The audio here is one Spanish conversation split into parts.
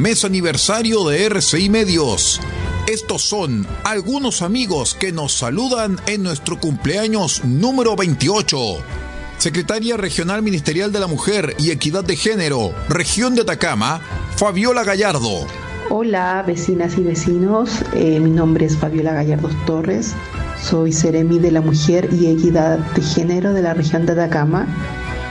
mes aniversario de RCI Medios. Estos son algunos amigos que nos saludan en nuestro cumpleaños número 28. Secretaria Regional Ministerial de la Mujer y Equidad de Género, Región de Atacama, Fabiola Gallardo. Hola, vecinas y vecinos. Eh, mi nombre es Fabiola Gallardo Torres. Soy Seremi de la Mujer y Equidad de Género de la región de Atacama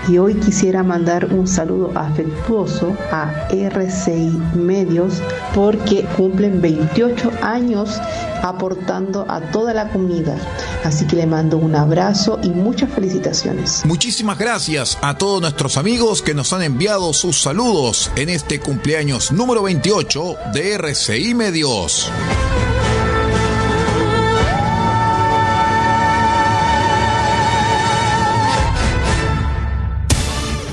y hoy quisiera mandar un saludo afectuoso a RCI Medios porque cumplen 28 años aportando a toda la comunidad. Así que le mando un abrazo y muchas felicitaciones. Muchísimas gracias a todos nuestros amigos que nos han enviado sus saludos en este cumpleaños número 28 de RCI Medios.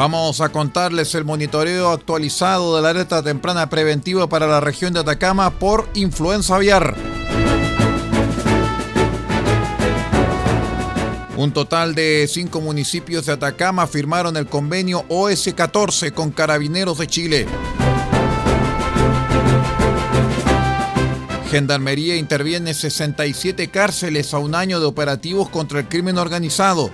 Vamos a contarles el monitoreo actualizado de la alerta temprana preventiva para la región de Atacama por influenza aviar. Un total de cinco municipios de Atacama firmaron el convenio OS-14 con Carabineros de Chile. Gendarmería interviene 67 cárceles a un año de operativos contra el crimen organizado.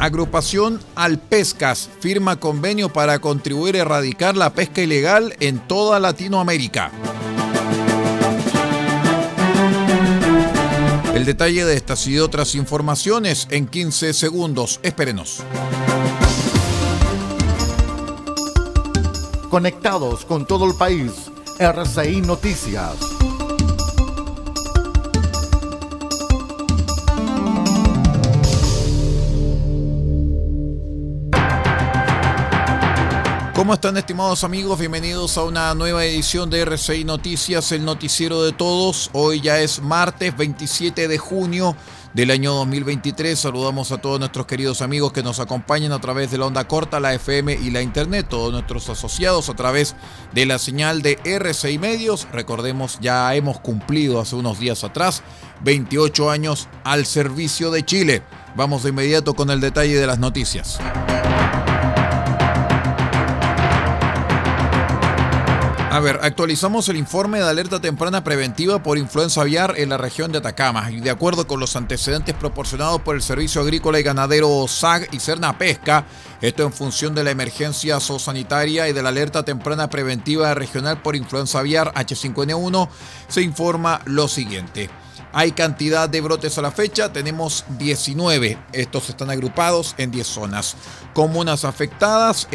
Agrupación Alpescas firma convenio para contribuir a erradicar la pesca ilegal en toda Latinoamérica. El detalle de estas y otras informaciones en 15 segundos. Espérenos. Conectados con todo el país. RCI Noticias. ¿Cómo están estimados amigos? Bienvenidos a una nueva edición de RCI Noticias, el noticiero de todos. Hoy ya es martes 27 de junio del año 2023. Saludamos a todos nuestros queridos amigos que nos acompañan a través de la onda corta, la FM y la Internet, todos nuestros asociados a través de la señal de RCI Medios. Recordemos, ya hemos cumplido hace unos días atrás 28 años al servicio de Chile. Vamos de inmediato con el detalle de las noticias. A ver, actualizamos el informe de alerta temprana preventiva por influenza aviar en la región de Atacama y de acuerdo con los antecedentes proporcionados por el Servicio Agrícola y Ganadero SAG y Cerna Pesca, esto en función de la emergencia zoosanitaria y de la alerta temprana preventiva regional por influenza aviar H5N1, se informa lo siguiente. Hay cantidad de brotes a la fecha, tenemos 19. Estos están agrupados en 10 zonas. Comunas afectadas,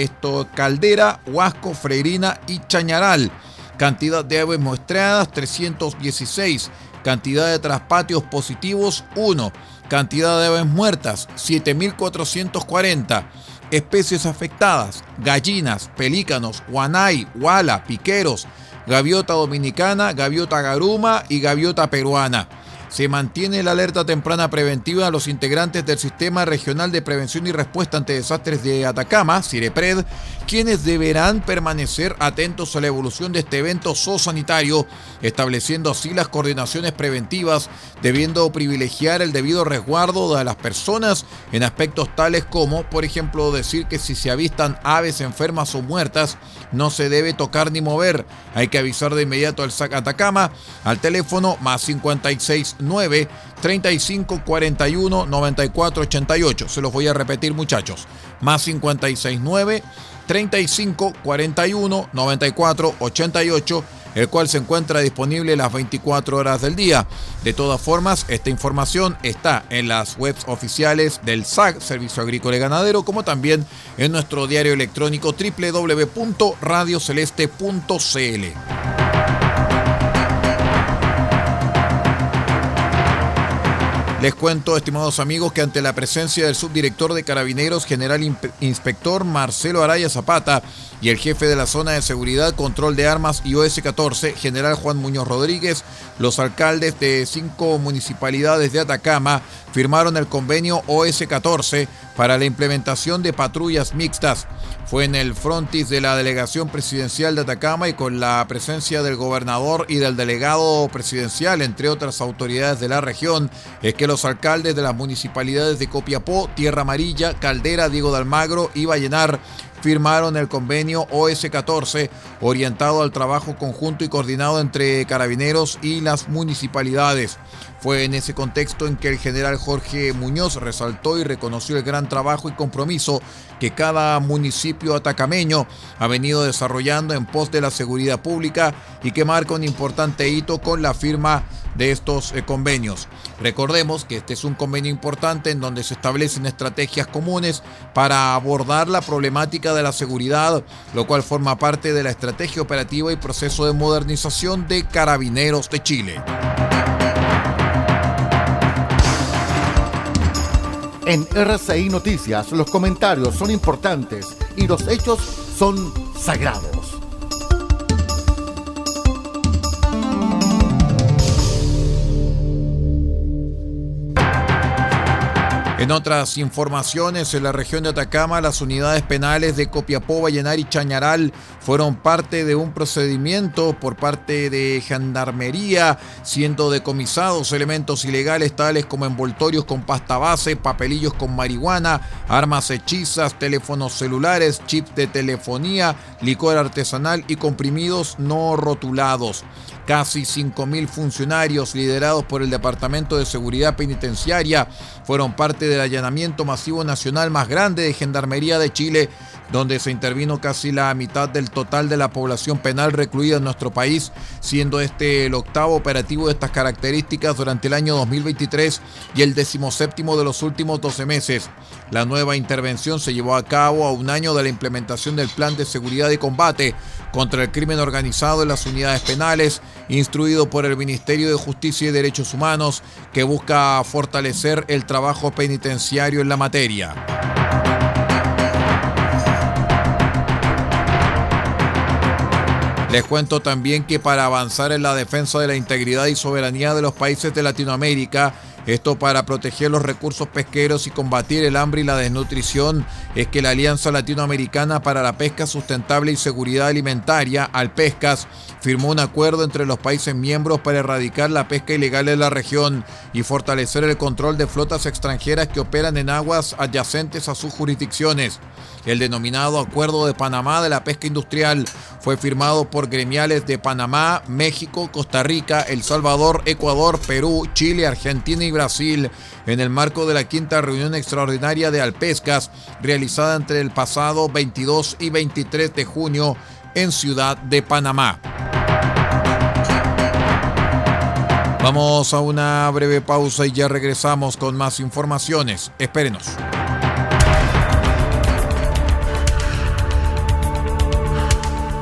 Caldera, Huasco, Freirina y Chañaral. Cantidad de aves muestreadas, 316. Cantidad de traspatios positivos, 1. Cantidad de aves muertas, 7.440. Especies afectadas, gallinas, pelícanos, guanay, guala, piqueros, gaviota dominicana, gaviota garuma y gaviota peruana. Se mantiene la alerta temprana preventiva a los integrantes del Sistema Regional de Prevención y Respuesta ante Desastres de Atacama, CIREPRED, quienes deberán permanecer atentos a la evolución de este evento zoosanitario, estableciendo así las coordinaciones preventivas, debiendo privilegiar el debido resguardo de las personas en aspectos tales como, por ejemplo, decir que si se avistan aves enfermas o muertas, no se debe tocar ni mover. Hay que avisar de inmediato al SAC Atacama al teléfono más 56 569 3541 9488. Se los voy a repetir, muchachos. Más 569 3541 9488 el cual se encuentra disponible las 24 horas del día. De todas formas, esta información está en las webs oficiales del SAG, Servicio Agrícola y Ganadero, como también en nuestro diario electrónico www.radioceleste.cl. Les cuento, estimados amigos, que ante la presencia del subdirector de Carabineros, general inspector Marcelo Araya Zapata, y el jefe de la zona de seguridad, control de armas y OS-14, general Juan Muñoz Rodríguez, los alcaldes de cinco municipalidades de Atacama firmaron el convenio OS-14 para la implementación de patrullas mixtas. Fue en el frontis de la delegación presidencial de Atacama y con la presencia del gobernador y del delegado presidencial, entre otras autoridades de la región, es que los alcaldes de las municipalidades de Copiapó, Tierra Amarilla, Caldera, Diego de Almagro y Vallenar firmaron el convenio OS-14 orientado al trabajo conjunto y coordinado entre carabineros y las municipalidades. Fue en ese contexto en que el general Jorge Muñoz resaltó y reconoció el gran trabajo y compromiso que cada municipio atacameño ha venido desarrollando en pos de la seguridad pública y que marca un importante hito con la firma de estos eh, convenios. Recordemos que este es un convenio importante en donde se establecen estrategias comunes para abordar la problemática de la seguridad, lo cual forma parte de la estrategia operativa y proceso de modernización de Carabineros de Chile. En RCI Noticias los comentarios son importantes y los hechos son sagrados. En otras informaciones, en la región de Atacama, las unidades penales de Copiapó, Vallenar y Chañaral fueron parte de un procedimiento por parte de Gendarmería, siendo decomisados elementos ilegales tales como envoltorios con pasta base, papelillos con marihuana, armas hechizas, teléfonos celulares, chips de telefonía, licor artesanal y comprimidos no rotulados. Casi 5.000 funcionarios liderados por el Departamento de Seguridad Penitenciaria fueron parte del allanamiento masivo nacional más grande de Gendarmería de Chile, donde se intervino casi la mitad del total de la población penal recluida en nuestro país, siendo este el octavo operativo de estas características durante el año 2023 y el decimoséptimo de los últimos 12 meses. La nueva intervención se llevó a cabo a un año de la implementación del Plan de Seguridad y Combate contra el Crimen Organizado en las unidades penales instruido por el Ministerio de Justicia y Derechos Humanos, que busca fortalecer el trabajo penitenciario en la materia. Les cuento también que para avanzar en la defensa de la integridad y soberanía de los países de Latinoamérica, esto para proteger los recursos pesqueros y combatir el hambre y la desnutrición es que la Alianza Latinoamericana para la Pesca Sustentable y Seguridad Alimentaria, Alpescas, firmó un acuerdo entre los países miembros para erradicar la pesca ilegal en la región y fortalecer el control de flotas extranjeras que operan en aguas adyacentes a sus jurisdicciones. El denominado Acuerdo de Panamá de la Pesca Industrial fue firmado por gremiales de Panamá, México, Costa Rica, El Salvador, Ecuador, Perú, Chile, Argentina y Brasil en el marco de la quinta reunión extraordinaria de Alpescas realizada entre el pasado 22 y 23 de junio en Ciudad de Panamá. Vamos a una breve pausa y ya regresamos con más informaciones. Espérenos.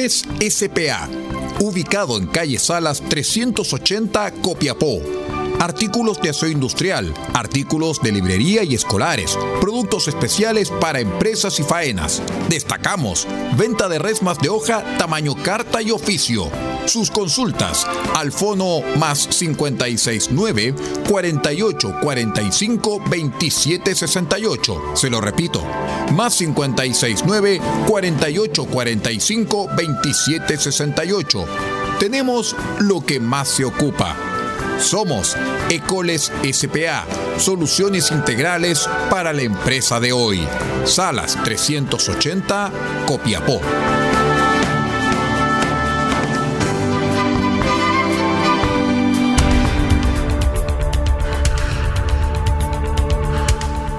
Ecoles SPA, ubicado en calle Salas 380 Copiapó artículos de aseo industrial, artículos de librería y escolares, productos especiales para empresas y faenas. Destacamos venta de resmas de hoja tamaño carta y oficio. Sus consultas al fono más 569 48 45 27 68. Se lo repito, más 569 48 45 27 68. Tenemos lo que más se ocupa somos Ecoles SPA, soluciones integrales para la empresa de hoy. Salas 380, Copiapó.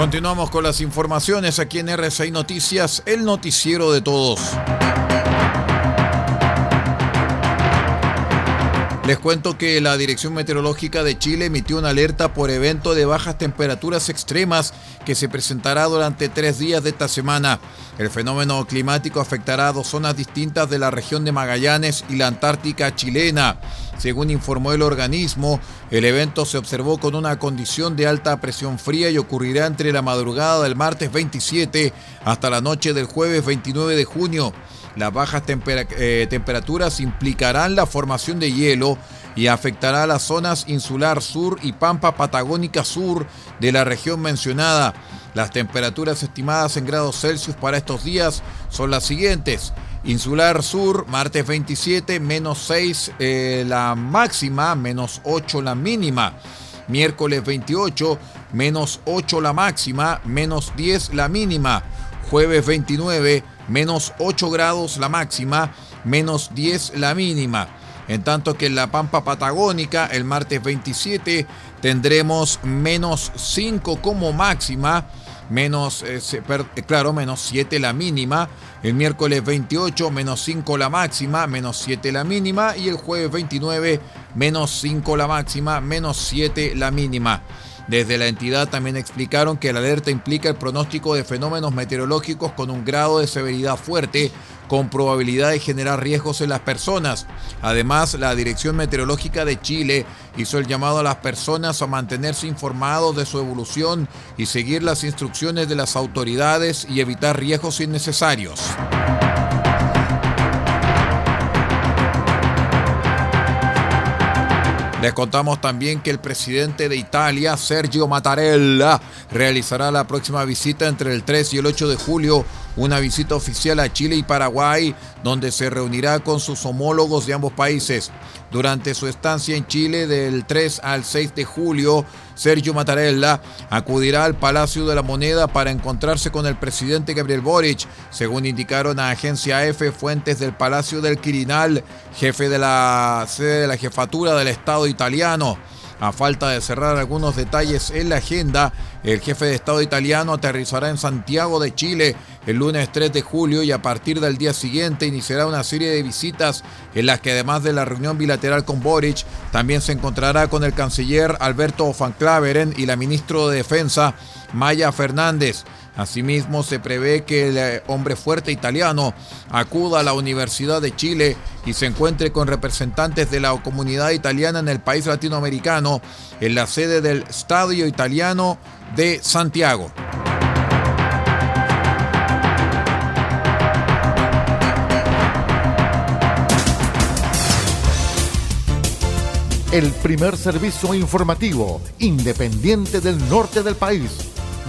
Continuamos con las informaciones aquí en RCI Noticias, el noticiero de todos. Les cuento que la Dirección Meteorológica de Chile emitió una alerta por evento de bajas temperaturas extremas que se presentará durante tres días de esta semana. El fenómeno climático afectará a dos zonas distintas de la región de Magallanes y la Antártica chilena. Según informó el organismo, el evento se observó con una condición de alta presión fría y ocurrirá entre la madrugada del martes 27 hasta la noche del jueves 29 de junio. Las bajas eh, temperaturas implicarán la formación de hielo y afectará a las zonas insular sur y pampa patagónica sur de la región mencionada. Las temperaturas estimadas en grados Celsius para estos días son las siguientes. Insular Sur, martes 27, menos 6 eh, la máxima, menos 8 la mínima. Miércoles 28, menos 8 la máxima, menos 10 la mínima. Jueves 29, menos 8 grados la máxima, menos 10 la mínima. En tanto que en la Pampa Patagónica, el martes 27, tendremos menos 5 como máxima, menos, eh, eh, claro, menos 7 la mínima. El miércoles 28, menos 5 la máxima, menos 7 la mínima. Y el jueves 29, menos 5 la máxima, menos 7 la mínima. Desde la entidad también explicaron que la alerta implica el pronóstico de fenómenos meteorológicos con un grado de severidad fuerte, con probabilidad de generar riesgos en las personas. Además, la Dirección Meteorológica de Chile hizo el llamado a las personas a mantenerse informados de su evolución y seguir las instrucciones de las autoridades y evitar riesgos innecesarios. Les contamos también que el presidente de Italia, Sergio Mattarella, realizará la próxima visita entre el 3 y el 8 de julio, una visita oficial a Chile y Paraguay, donde se reunirá con sus homólogos de ambos países. Durante su estancia en Chile del 3 al 6 de julio, Sergio Mattarella acudirá al Palacio de la Moneda para encontrarse con el presidente Gabriel Boric, según indicaron a Agencia F fuentes del Palacio del Quirinal, jefe de la sede de la jefatura del Estado italiano. A falta de cerrar algunos detalles en la agenda, El jefe de Estado italiano aterrizará en Santiago de Chile el lunes 3 de julio y a partir del día siguiente iniciará una serie de visitas en las que además de la reunión bilateral con Boric, también se encontrará con el canciller Alberto Van Claveren y la ministra de Defensa Maya Fernández. Asimismo, se prevé que el eh, hombre fuerte italiano acuda a la Universidad de Chile y se encuentre con representantes de la comunidad italiana en el país latinoamericano en la sede del Estadio Italiano de Santiago. El primer servicio informativo independiente del norte del país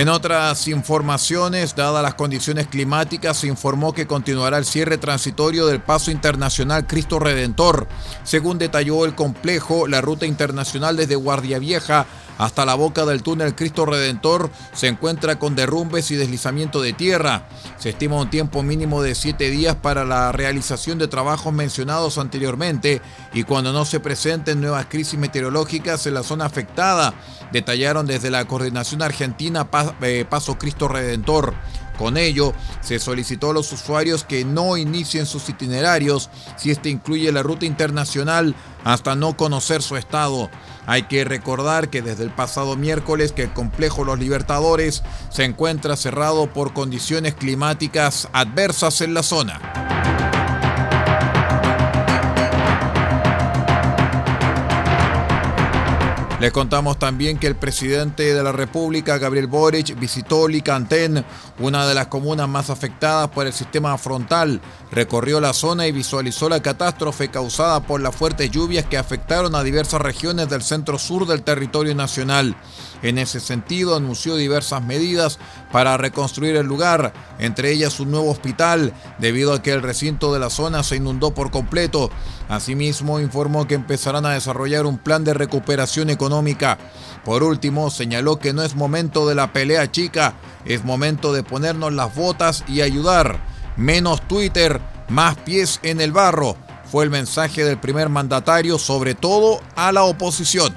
En otras informaciones, dadas las condiciones climáticas, se informó que continuará el cierre transitorio del paso internacional Cristo Redentor. Según detalló el complejo, la ruta internacional desde Guardia Vieja hasta la boca del túnel Cristo Redentor se encuentra con derrumbes y deslizamiento de tierra. Se estima un tiempo mínimo de siete días para la realización de trabajos mencionados anteriormente y cuando no se presenten nuevas crisis meteorológicas en la zona afectada, detallaron desde la Coordinación Argentina eh, Paso Cristo Redentor. Con ello, se solicitó a los usuarios que no inicien sus itinerarios si este incluye la ruta internacional hasta no conocer su estado. Hay que recordar que desde el pasado miércoles que el complejo Los Libertadores se encuentra cerrado por condiciones climáticas adversas en la zona. Les contamos también que el presidente de la República, Gabriel Boric, visitó Licantén, una de las comunas más afectadas por el sistema frontal. Recorrió la zona y visualizó la catástrofe causada por las fuertes lluvias que afectaron a diversas regiones del centro sur del territorio nacional. En ese sentido, anunció diversas medidas para reconstruir el lugar, entre ellas un nuevo hospital, debido a que el recinto de la zona se inundó por completo. Asimismo, informó que empezarán a desarrollar un plan de recuperación económica. Por último, señaló que no es momento de la pelea chica, es momento de ponernos las botas y ayudar. Menos Twitter, más pies en el barro, fue el mensaje del primer mandatario, sobre todo a la oposición.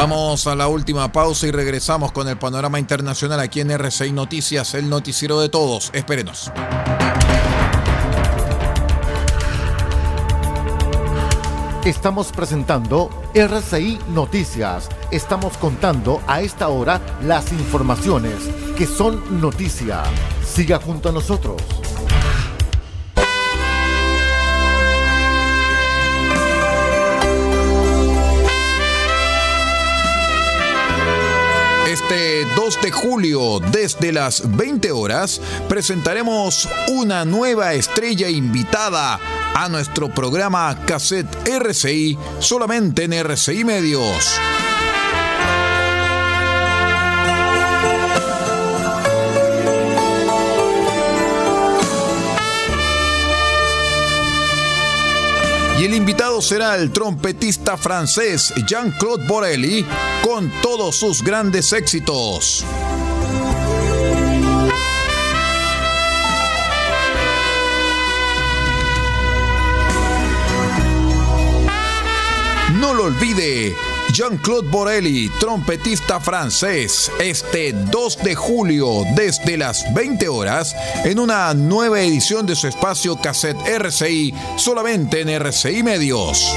Vamos a la última pausa y regresamos con el panorama internacional aquí en RCI Noticias, el noticiero de todos. Espérenos. Estamos presentando RCI Noticias. Estamos contando a esta hora las informaciones que son noticia. Siga junto a nosotros. Este 2 de julio, desde las 20 horas, presentaremos una nueva estrella invitada a nuestro programa Cassette RCI solamente en RCI Medios. El invitado será el trompetista francés Jean-Claude Borelli con todos sus grandes éxitos. No lo olvide, Jean-Claude Borelli, trompetista francés, este 2 de julio desde las 20 horas en una nueva edición de su espacio cassette RCI solamente en RCI Medios.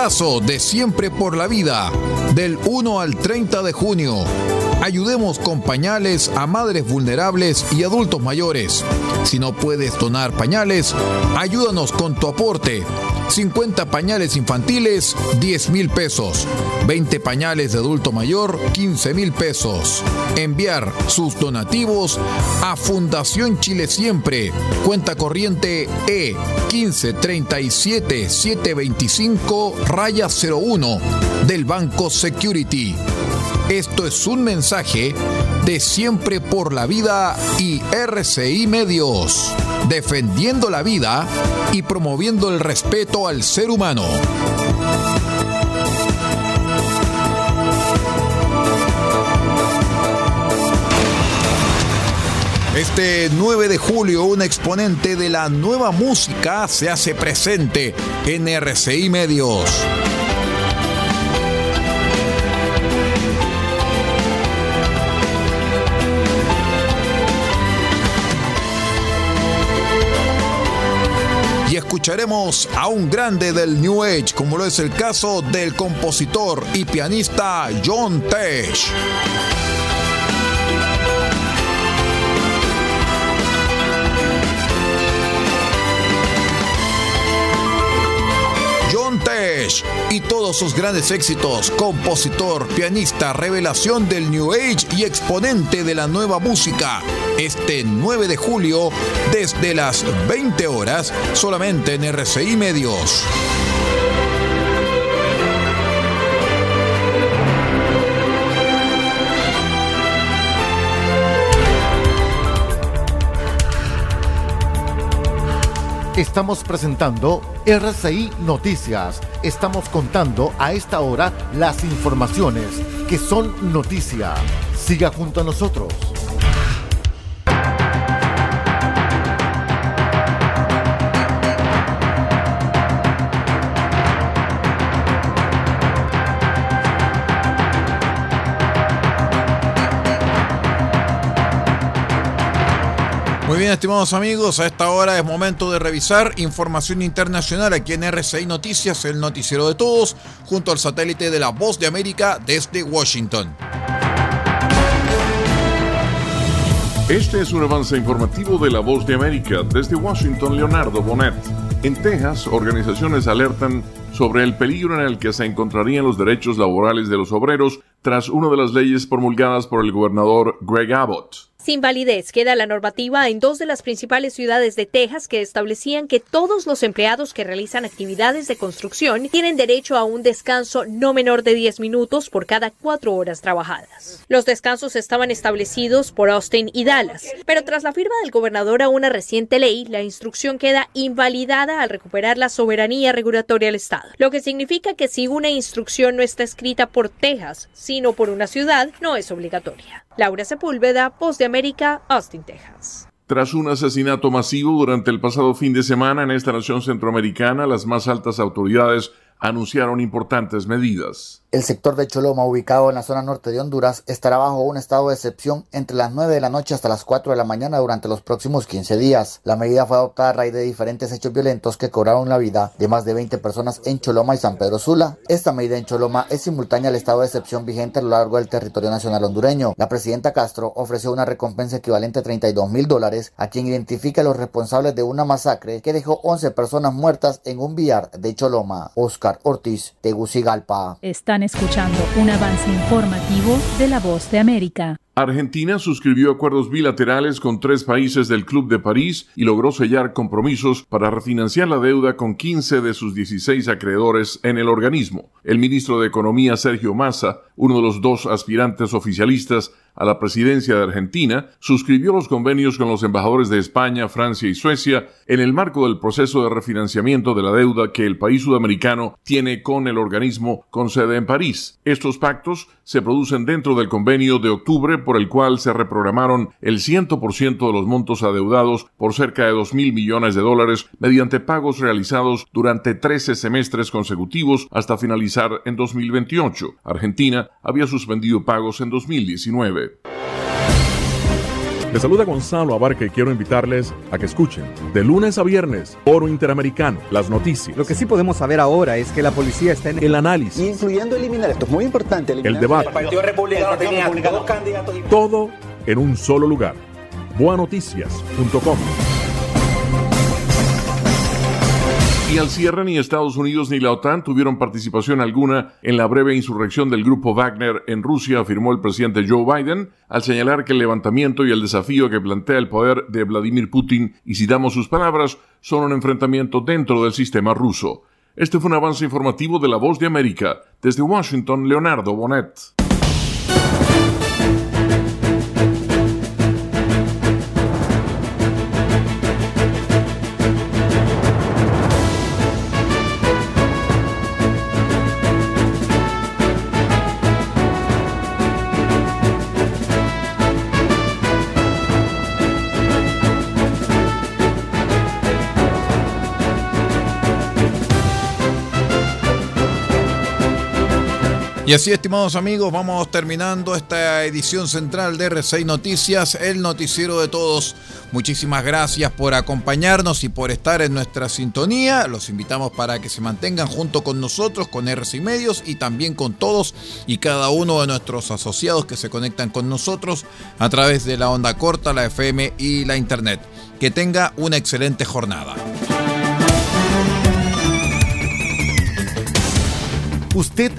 De Siempre por la Vida, del 1 al 30 de junio. Ayudemos con pañales a madres vulnerables y adultos mayores. Si no puedes donar pañales, ayúdanos con tu aporte. 50 pañales infantiles, 10 mil pesos. 20 pañales de adulto mayor, 15 mil pesos. Enviar sus donativos a Fundación Chile Siempre. Cuenta corriente E 1537 725 raya 01 del Banco Security. Esto es un mensaje de Siempre por la Vida y RCI Medios, defendiendo la vida y promoviendo el respeto al ser humano. Este 9 de julio, un exponente de la nueva música se hace presente en RCI Medios. Escucharemos a un grande del New Age, como lo es el caso del compositor y pianista John Tesh. y todos sus grandes éxitos, compositor, pianista, revelación del New Age y exponente de la nueva música. Este 9 de julio, desde las 20 horas, solamente en RCI Medios. Estamos presentando RCI Noticias. Estamos contando a esta hora las informaciones que son noticia. Siga junto a nosotros. Bien, estimados amigos, a esta hora es momento de revisar información internacional aquí en RCI Noticias, el noticiero de todos, junto al satélite de la Voz de América desde Washington. Este es un avance informativo de la Voz de América desde Washington, Leonardo Bonet. En Texas, organizaciones alertan sobre el peligro en el que se encontrarían los derechos laborales de los obreros tras una de las leyes promulgadas por el gobernador Greg Abbott. Sin validez queda la normativa en dos de las principales ciudades de Texas que establecían que todos los empleados que realizan actividades de construcción tienen derecho a un descanso no menor de 10 minutos por cada cuatro horas trabajadas. Los descansos estaban establecidos por Austin y Dallas, pero tras la firma del gobernador a una reciente ley, la instrucción queda invalidada al recuperar la soberanía regulatoria del Estado, lo que significa que si una instrucción no está escrita por Texas, por una ciudad, no es obligatoria. Laura Sepúlveda, Post de América, Austin, Texas. Tras un asesinato masivo durante el pasado fin de semana en esta nación centroamericana, las más altas autoridades anunciaron importantes medidas. El sector de Choloma, ubicado en la zona norte de Honduras, estará bajo un estado de excepción entre las 9 de la noche hasta las 4 de la mañana durante los próximos 15 días. La medida fue adoptada a raíz de diferentes hechos violentos que cobraron la vida de más de 20 personas en Choloma y San Pedro Sula. Esta medida en Choloma es simultánea al estado de excepción vigente a lo largo del territorio nacional hondureño. La presidenta Castro ofreció una recompensa equivalente a 32 mil dólares a quien identifique a los responsables de una masacre que dejó 11 personas muertas en un billar de Choloma. Oscar Ortiz, Tegucigalpa. Están escuchando un avance informativo de La Voz de América. Argentina suscribió acuerdos bilaterales con tres países del Club de París y logró sellar compromisos para refinanciar la deuda con 15 de sus 16 acreedores en el organismo. El ministro de Economía Sergio Massa, uno de los dos aspirantes oficialistas a la presidencia de Argentina, suscribió los convenios con los embajadores de España, Francia y Suecia en el marco del proceso de refinanciamiento de la deuda que el país sudamericano tiene con el organismo con sede en París. Estos pactos se producen dentro del convenio de octubre por el cual se reprogramaron el 100% de los montos adeudados por cerca de 2 mil millones de dólares mediante pagos realizados durante 13 semestres consecutivos hasta finalizar en 2028. Argentina había suspendido pagos en 2019. Les saluda Gonzalo Abarca y quiero invitarles a que escuchen de lunes a viernes Oro Interamericano, las noticias. Lo que sí podemos saber ahora es que la policía está en el análisis, incluyendo eliminar esto es muy importante, el debate, el Partido Republicano tenía dos candidatos todo en un solo lugar. Boanoticias.com Y al cierre ni Estados Unidos ni la OTAN tuvieron participación alguna en la breve insurrección del grupo Wagner en Rusia, afirmó el presidente Joe Biden, al señalar que el levantamiento y el desafío que plantea el poder de Vladimir Putin, y citamos sus palabras, son un enfrentamiento dentro del sistema ruso. Este fue un avance informativo de La Voz de América. Desde Washington, Leonardo Bonet. Y así, estimados amigos, vamos terminando esta edición central de R6 Noticias, el noticiero de todos. Muchísimas gracias por acompañarnos y por estar en nuestra sintonía. Los invitamos para que se mantengan junto con nosotros, con R6 Medios y también con todos y cada uno de nuestros asociados que se conectan con nosotros a través de la onda corta, la FM y la Internet. Que tenga una excelente jornada. Usted